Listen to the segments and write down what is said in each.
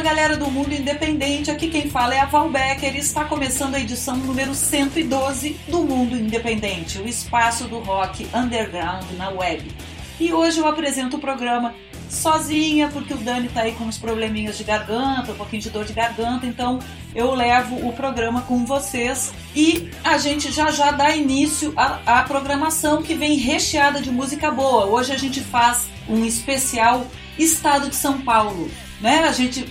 Fala galera do Mundo Independente, aqui quem fala é a Val Becker e está começando a edição número 112 do Mundo Independente, o espaço do rock underground na web. E hoje eu apresento o programa sozinha, porque o Dani tá aí com uns probleminhas de garganta, um pouquinho de dor de garganta, então eu levo o programa com vocês e a gente já já dá início à, à programação que vem recheada de música boa. Hoje a gente faz um especial Estado de São Paulo, né? A gente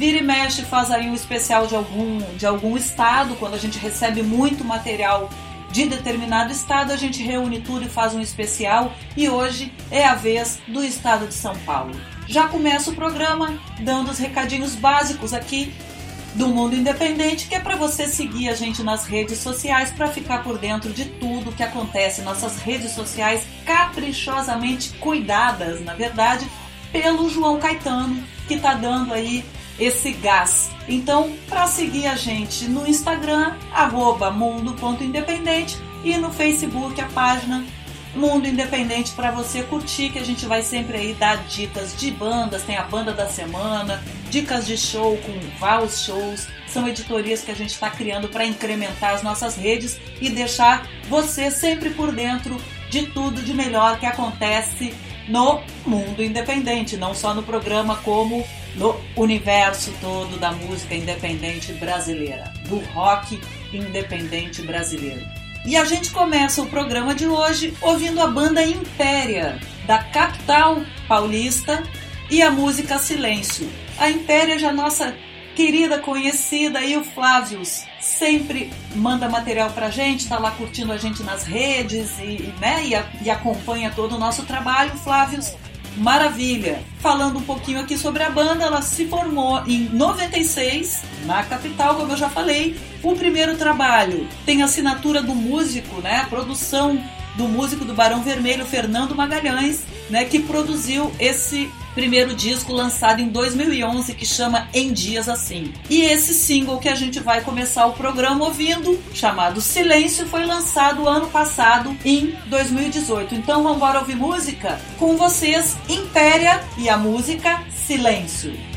vira e mexe faz aí um especial de algum de algum estado quando a gente recebe muito material de determinado estado, a gente reúne tudo e faz um especial e hoje é a vez do estado de São Paulo. Já começa o programa dando os recadinhos básicos aqui do Mundo Independente, que é para você seguir a gente nas redes sociais para ficar por dentro de tudo que acontece. Nossas redes sociais caprichosamente cuidadas, na verdade, pelo João Caetano, que está dando aí esse gás. Então, para seguir a gente no Instagram, mundo.independente e no Facebook, a página Mundo Independente para você curtir, que a gente vai sempre aí dar dicas de bandas, tem a banda da semana, dicas de show com vários shows, são editorias que a gente está criando para incrementar as nossas redes e deixar você sempre por dentro de tudo de melhor que acontece no mundo independente, não só no programa como no universo todo da música independente brasileira, do rock independente brasileiro. E a gente começa o programa de hoje ouvindo a banda Impéria, da capital paulista, e a música Silêncio. A Impéria já é nossa querida conhecida e o Flávios sempre manda material pra gente, tá lá curtindo a gente nas redes e, né, e, e acompanha todo o nosso trabalho. Flávios Maravilha! Falando um pouquinho aqui sobre a banda, ela se formou em 96, na capital, como eu já falei. O primeiro trabalho tem assinatura do músico, né? A produção do músico do Barão Vermelho, Fernando Magalhães, né? Que produziu esse primeiro disco lançado em 2011 que chama Em Dias Assim. E esse single que a gente vai começar o programa ouvindo, chamado Silêncio, foi lançado ano passado em 2018. Então vamos ouvir música? Com vocês, Impéria e a música Silêncio.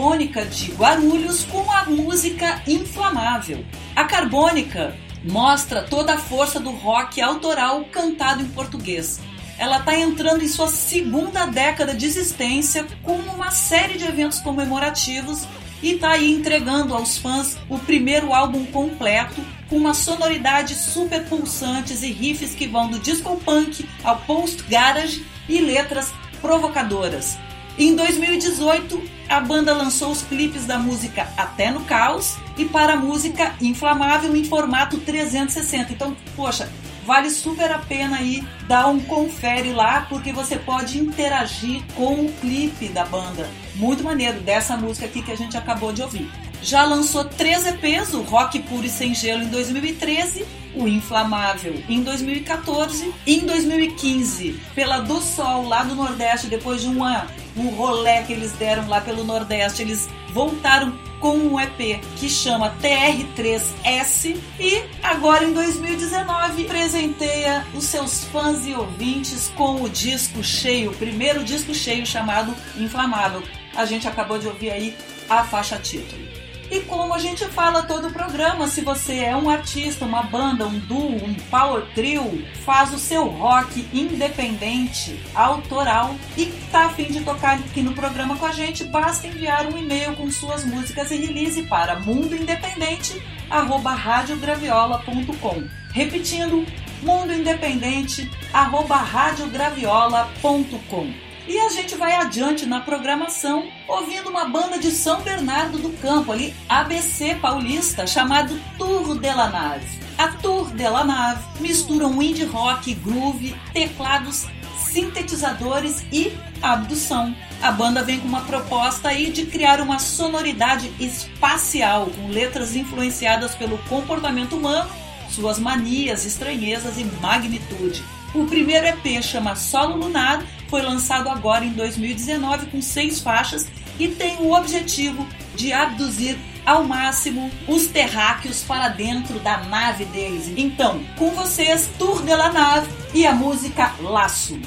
Carbônica de Guarulhos com a música Inflamável. A Carbônica mostra toda a força do rock autoral cantado em português. Ela está entrando em sua segunda década de existência com uma série de eventos comemorativos e está aí entregando aos fãs o primeiro álbum completo com uma sonoridade super pulsantes e riffs que vão do disco punk ao post garage e letras provocadoras. Em 2018, a banda lançou os clipes da música Até no Caos e para a música Inflamável em formato 360. Então, poxa, vale super a pena aí dar um confere lá, porque você pode interagir com o clipe da banda. Muito maneiro dessa música aqui que a gente acabou de ouvir. Já lançou três EPs, o Rock Puro e Sem Gelo em 2013, o Inflamável em 2014, em 2015, pela Do Sol lá do Nordeste, depois de uma, um rolê que eles deram lá pelo Nordeste, eles voltaram com um EP que chama TR3S e agora em 2019 presenteia os seus fãs e ouvintes com o disco cheio, o primeiro disco cheio chamado Inflamável. A gente acabou de ouvir aí a faixa título. E como a gente fala todo o programa, se você é um artista, uma banda, um duo, um power trio, faz o seu rock independente, autoral e tá afim de tocar aqui no programa com a gente, basta enviar um e-mail com suas músicas e release para mundoindependente@radiograviola.com. Repetindo, mundoindependente@radiograviola.com. E a gente vai adiante na programação ouvindo uma banda de São Bernardo do Campo, ali, ABC paulista, chamado Tour de la Nave. A Tour de la Nave mistura um indie rock, groove, teclados, sintetizadores e abdução. A banda vem com uma proposta aí de criar uma sonoridade espacial, com letras influenciadas pelo comportamento humano, suas manias, estranhezas e magnitude. O primeiro EP chama Solo Lunar, foi lançado agora em 2019 com seis faixas e tem o objetivo de abduzir ao máximo os terráqueos para dentro da nave deles. Então, com vocês, Tour de la Nave e a música Laço.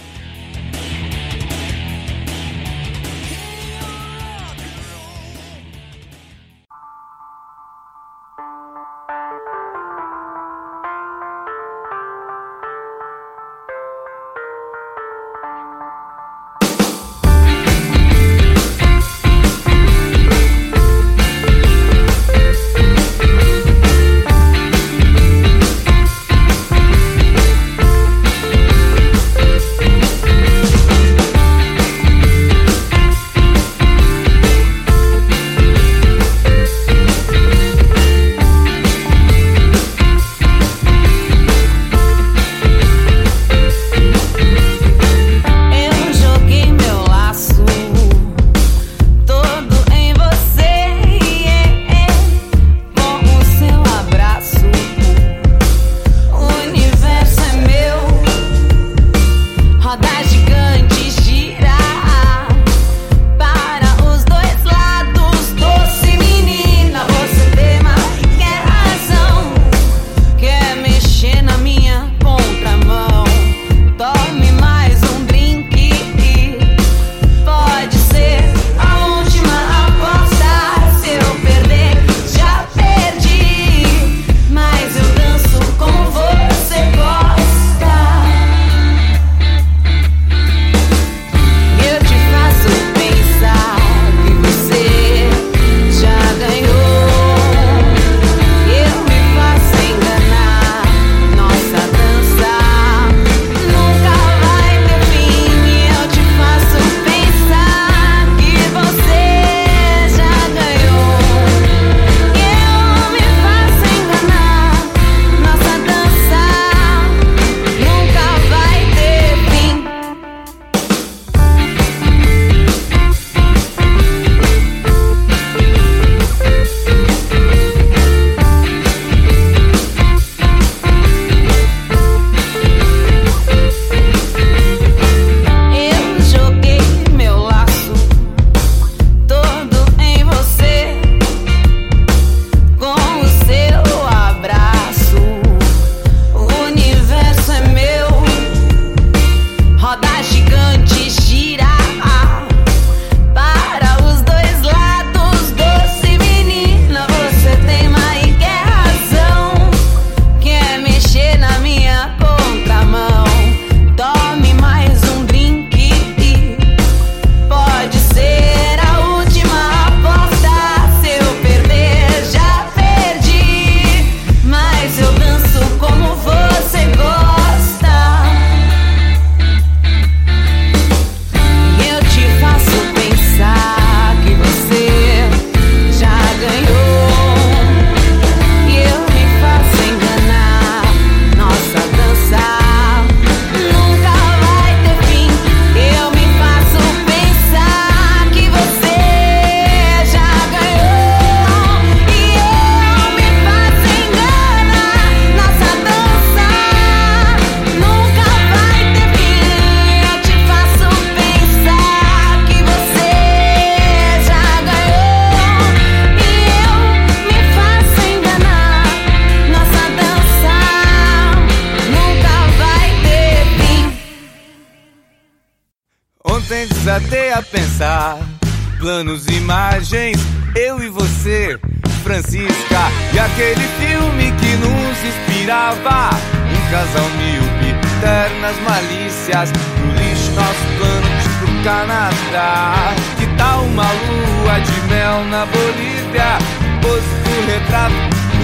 Planos, imagens, eu e você, Francisca, e aquele filme que nos inspirava, um casal míope, ternas malícias, no lixo nosso plano pro Canadá. Que tal uma lua de mel na Bolívia, pose retrato,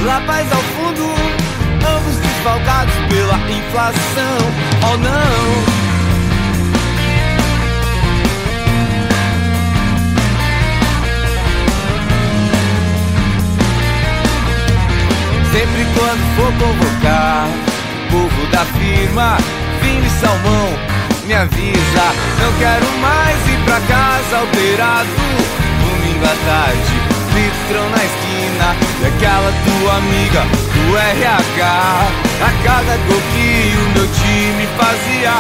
rapaz ao fundo, ambos desfalcados pela inflação, oh não. Quando for convocar povo da firma, vinho e salmão, me avisa. Não quero mais ir pra casa alterado. Domingo à tarde, litrão na esquina. E aquela tua amiga do RH. A cada gol que o meu time fazia,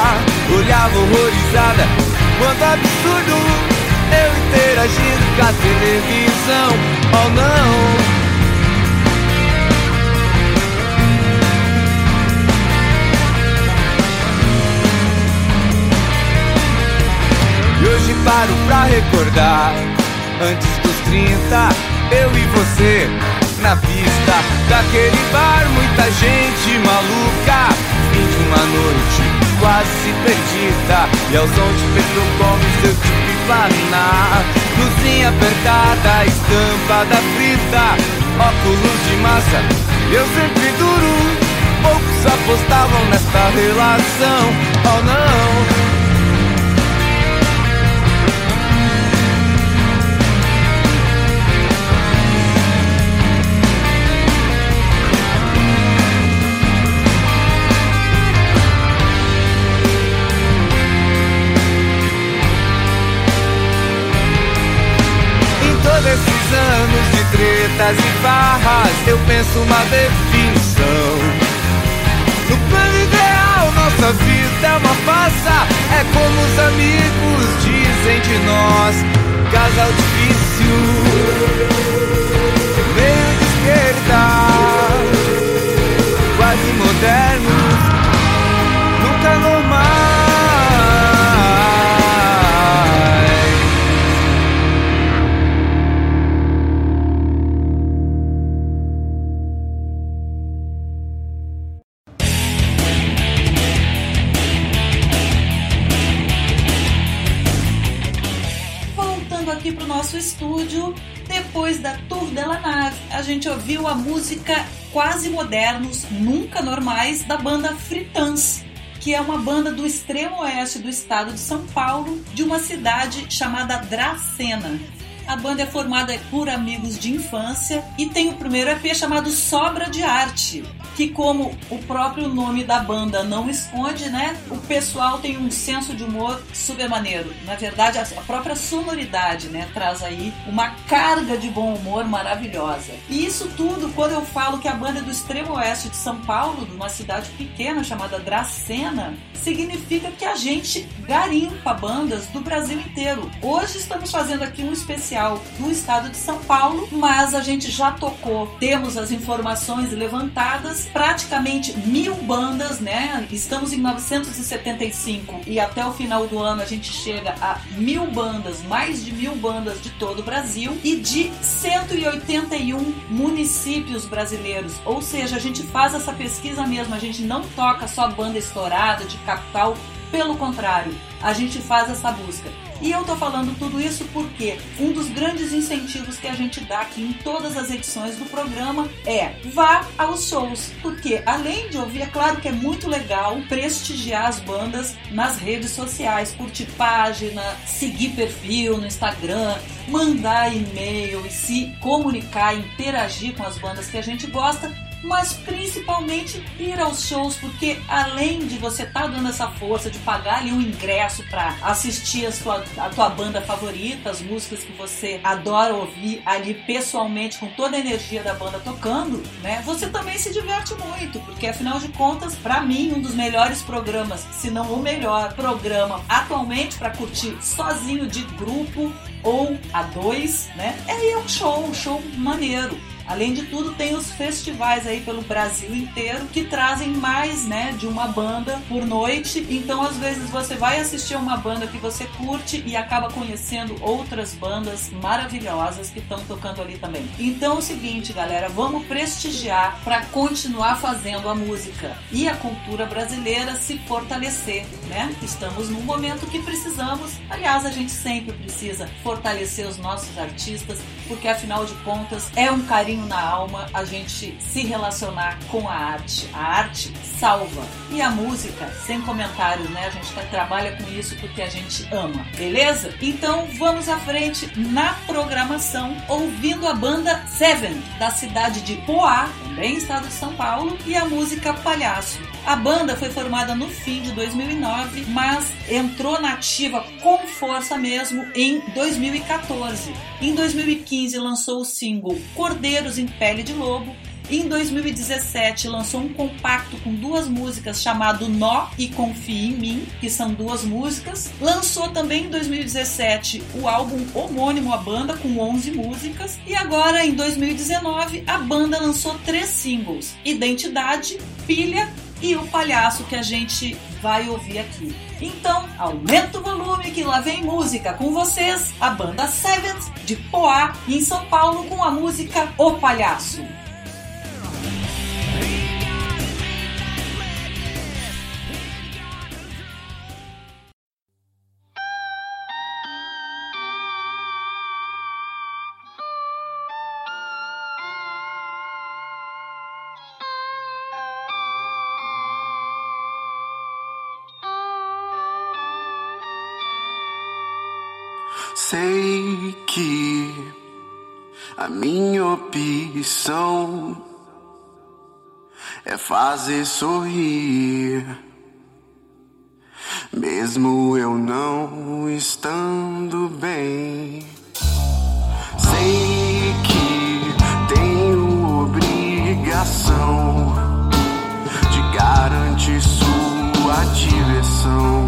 olhava horrorizada. Quanto absurdo eu interagindo com a televisão. Oh não. E hoje paro pra recordar. Antes dos 30, eu e você Na pista daquele bar Muita gente maluca. Fim de uma noite quase perdida. E ao som de Petrocom seu tipo planar Luzinha apertada, estampada frita. Óculos de massa, eu sempre duro. Poucos apostavam nesta relação. Oh não tretas e barras, eu penso uma definição. No plano ideal, nossa vida é uma farsa. É como os amigos dizem de nós: casal difícil, meio de esquerda, quase modernos, gente ouviu a música Quase Modernos, Nunca Normais, da banda Fritans, que é uma banda do extremo oeste do estado de São Paulo, de uma cidade chamada Dracena. A banda é formada por amigos de infância e tem o primeiro EP chamado Sobra de Arte, que como o próprio nome da banda não esconde, né? O pessoal tem um senso de humor super maneiro. Na verdade, a própria sonoridade, né, traz aí uma carga de bom humor maravilhosa. E isso tudo, quando eu falo que a banda é do extremo oeste de São Paulo, de uma cidade pequena chamada Dracena, significa que a gente garimpa bandas do Brasil inteiro. Hoje estamos fazendo aqui um especial do estado de São Paulo, mas a gente já tocou, temos as informações levantadas praticamente mil bandas, né? Estamos em 975 e até o final do ano a gente chega a mil bandas, mais de mil bandas de todo o Brasil e de 181 municípios brasileiros. Ou seja, a gente faz essa pesquisa mesmo, a gente não toca só banda estourada de capital, pelo contrário, a gente faz essa busca. E eu tô falando tudo isso porque um dos grandes incentivos que a gente dá aqui em todas as edições do programa é vá aos shows, porque além de ouvir, é claro que é muito legal prestigiar as bandas nas redes sociais, curtir página, seguir perfil no Instagram, mandar e-mail e se comunicar, interagir com as bandas que a gente gosta mas principalmente ir aos shows, porque além de você estar tá dando essa força de pagar ali um ingresso para assistir a, sua, a tua banda favorita, as músicas que você adora ouvir ali pessoalmente, com toda a energia da banda tocando, né? Você também se diverte muito, porque afinal de contas, para mim, um dos melhores programas, se não o melhor programa atualmente para curtir sozinho de grupo ou a dois, né? É ao show, um show maneiro. Além de tudo, tem os festivais aí pelo Brasil inteiro que trazem mais, né, de uma banda por noite. Então, às vezes você vai assistir uma banda que você curte e acaba conhecendo outras bandas maravilhosas que estão tocando ali também. Então, é o seguinte, galera, vamos prestigiar para continuar fazendo a música e a cultura brasileira se fortalecer, né? Estamos num momento que precisamos, aliás, a gente sempre precisa fortalecer os nossos artistas, porque afinal de contas é um carinho na alma a gente se relacionar com a arte. A arte salva. E a música, sem comentários, né? A gente tá, trabalha com isso porque a gente ama, beleza? Então vamos à frente na programação, ouvindo a banda Seven, da cidade de Poá, também estado de São Paulo, e a música Palhaço. A banda foi formada no fim de 2009, mas entrou na ativa com força mesmo em 2014. Em 2015 lançou o single Cordeiros em Pele de Lobo. Em 2017 lançou um compacto com duas músicas chamado Nó e Confie em Mim, que são duas músicas. Lançou também em 2017 o álbum homônimo à banda com 11 músicas e agora em 2019 a banda lançou três singles: Identidade, Pilha e o palhaço que a gente vai ouvir aqui. Então, aumenta o volume que lá vem música com vocês, a banda Seventh de Poá, em São Paulo com a música O Palhaço. Sei que a minha opção é fazer sorrir, mesmo eu não estando bem. Sei que tenho obrigação de garantir sua direção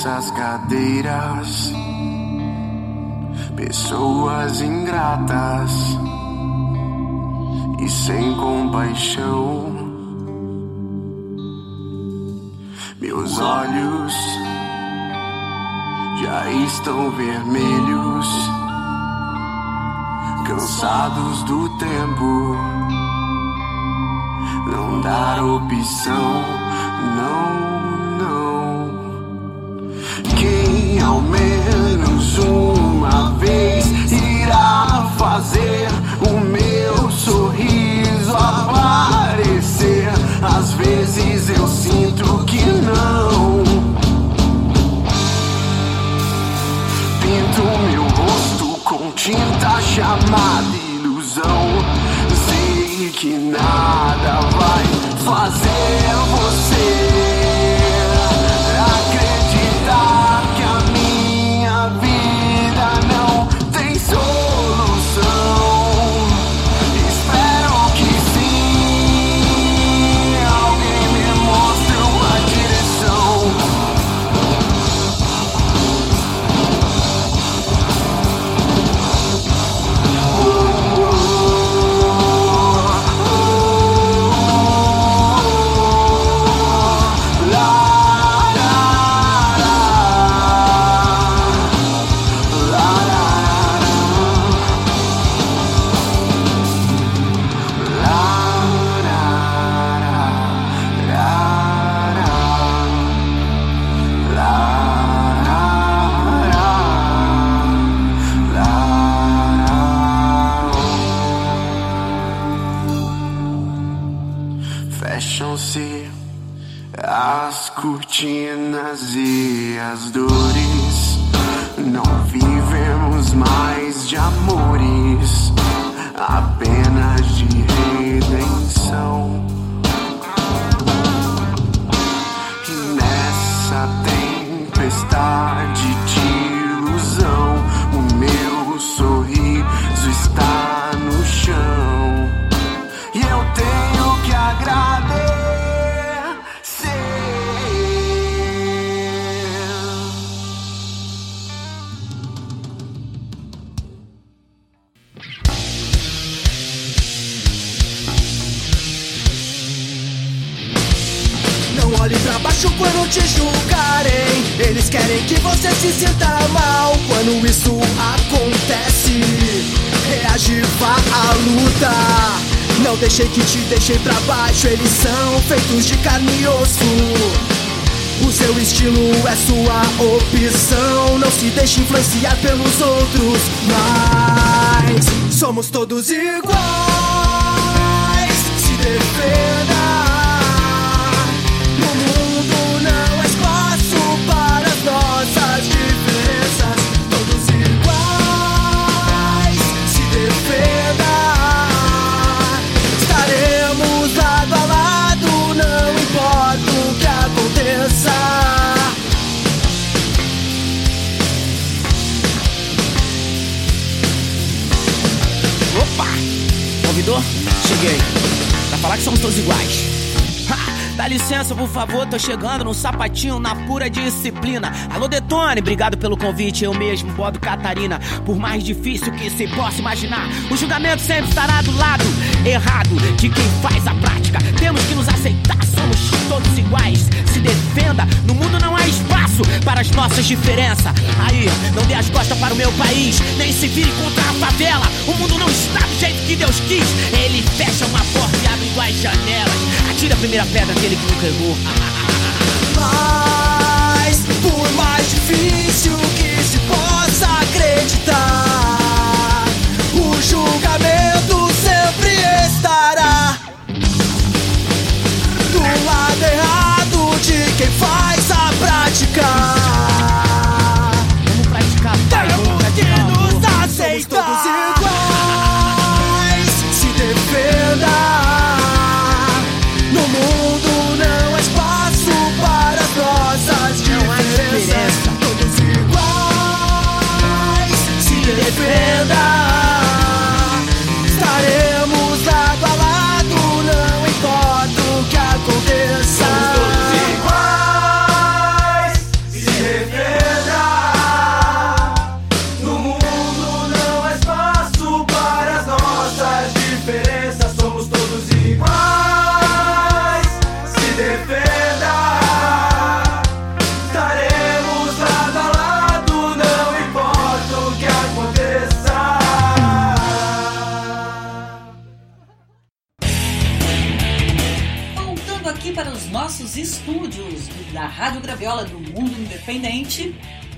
nessas cadeiras pessoas ingratas e sem compaixão. Meus olhos já estão vermelhos, cansados do tempo não dar opção, não quem ao menos uma vez irá fazer o meu sorriso aparecer. Às vezes eu sinto que não. Pinto meu rosto com tinta chamada ilusão. Sei que nada vai fazer você. Fecham-se as cortinas e as dores. Não vivemos mais de amores, apenas de redenção. Quando te julgarem. Eles querem que você se sinta mal quando isso acontece. Reagir, vá à luta. Não deixei que te deixei pra baixo. Eles são feitos de carne e osso. O seu estilo é sua opção. Não se deixe influenciar pelos outros. Mas somos todos iguais. Somos todos iguais. Dá licença, por favor, tô chegando num sapatinho na pura disciplina. Alô, Detone, obrigado pelo convite. Eu mesmo, Bodo Catarina. Por mais difícil que se possa imaginar, o julgamento sempre estará do lado errado de quem faz a prática. Temos que nos aceitar, somos todos iguais. Se defenda, no mundo não há espaço para as nossas diferenças. Aí, não dê as costas para o meu país, nem se vire contra a favela. O mundo não está do jeito que Deus quis. Ele fecha uma porta iguais janelas. Atira a primeira pedra aquele que nunca errou. Mas, por mais difícil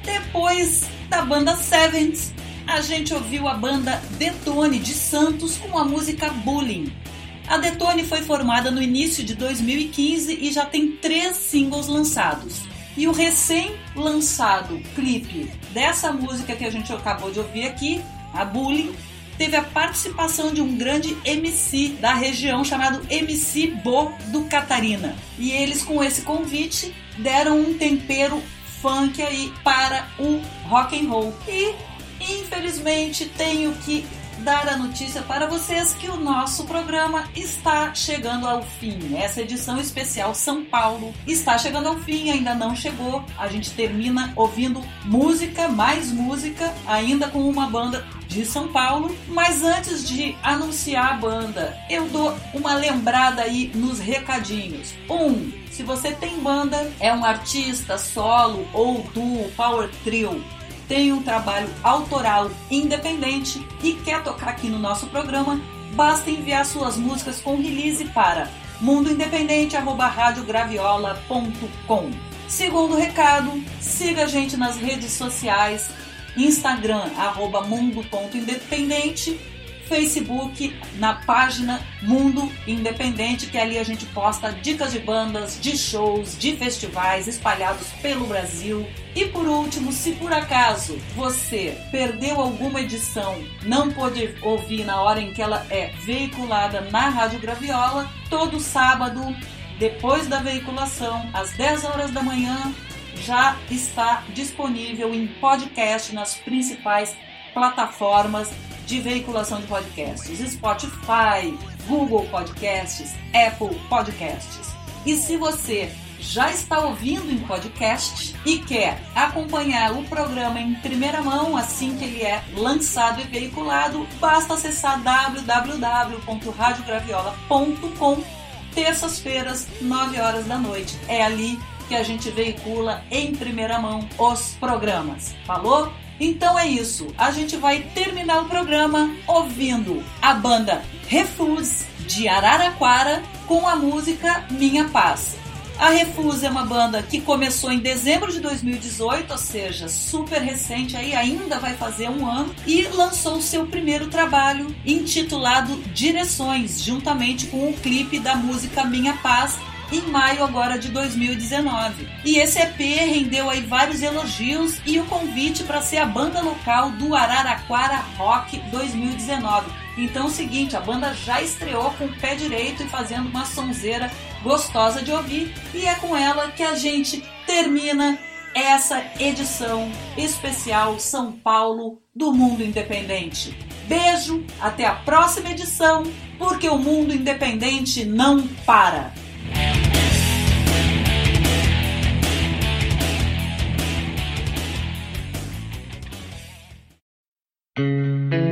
Depois da banda Sevens, a gente ouviu a banda Detone de Santos com a música Bullying. A Detone foi formada no início de 2015 e já tem três singles lançados. E o recém-lançado clipe dessa música que a gente acabou de ouvir aqui, a Bullying, teve a participação de um grande MC da região chamado MC Bo do Catarina. E eles, com esse convite, deram um tempero funk aí para o rock and roll. E, infelizmente, tenho que dar a notícia para vocês que o nosso programa está chegando ao fim. Essa edição especial São Paulo está chegando ao fim, ainda não chegou. A gente termina ouvindo música, mais música, ainda com uma banda de São Paulo. Mas antes de anunciar a banda, eu dou uma lembrada aí nos recadinhos. Um, se você tem banda, é um artista solo ou duo, power trio, tem um trabalho autoral independente e quer tocar aqui no nosso programa, basta enviar suas músicas com release para mundoindependente@radiograviola.com. Segundo recado, siga a gente nas redes sociais, Instagram mundo.independente, Facebook, na página Mundo Independente, que ali a gente posta dicas de bandas, de shows, de festivais espalhados pelo Brasil. E por último, se por acaso você perdeu alguma edição, não pôde ouvir na hora em que ela é veiculada na Rádio Graviola, todo sábado, depois da veiculação, às 10 horas da manhã, já está disponível em podcast nas principais plataformas de veiculação de podcasts: Spotify, Google Podcasts, Apple Podcasts. E se você já está ouvindo em podcast e quer acompanhar o programa em primeira mão assim que ele é lançado e veiculado, basta acessar www.radiograviola.com terças-feiras, 9 horas da noite. É ali que a gente veicula em primeira mão os programas. Falou? Então é isso. A gente vai terminar o programa ouvindo a banda Refuse de Araraquara com a música Minha Paz. A Refuse é uma banda que começou em dezembro de 2018, ou seja, super recente aí, ainda vai fazer um ano, e lançou seu primeiro trabalho intitulado Direções, juntamente com o clipe da música Minha Paz, em maio agora de 2019. E esse EP rendeu aí vários elogios e o convite para ser a banda local do Araraquara Rock 2019. Então é o seguinte, a banda já estreou com o pé direito e fazendo uma sonzeira gostosa de ouvir e é com ela que a gente termina essa edição especial São Paulo do Mundo Independente. Beijo, até a próxima edição, porque o mundo independente não para. Música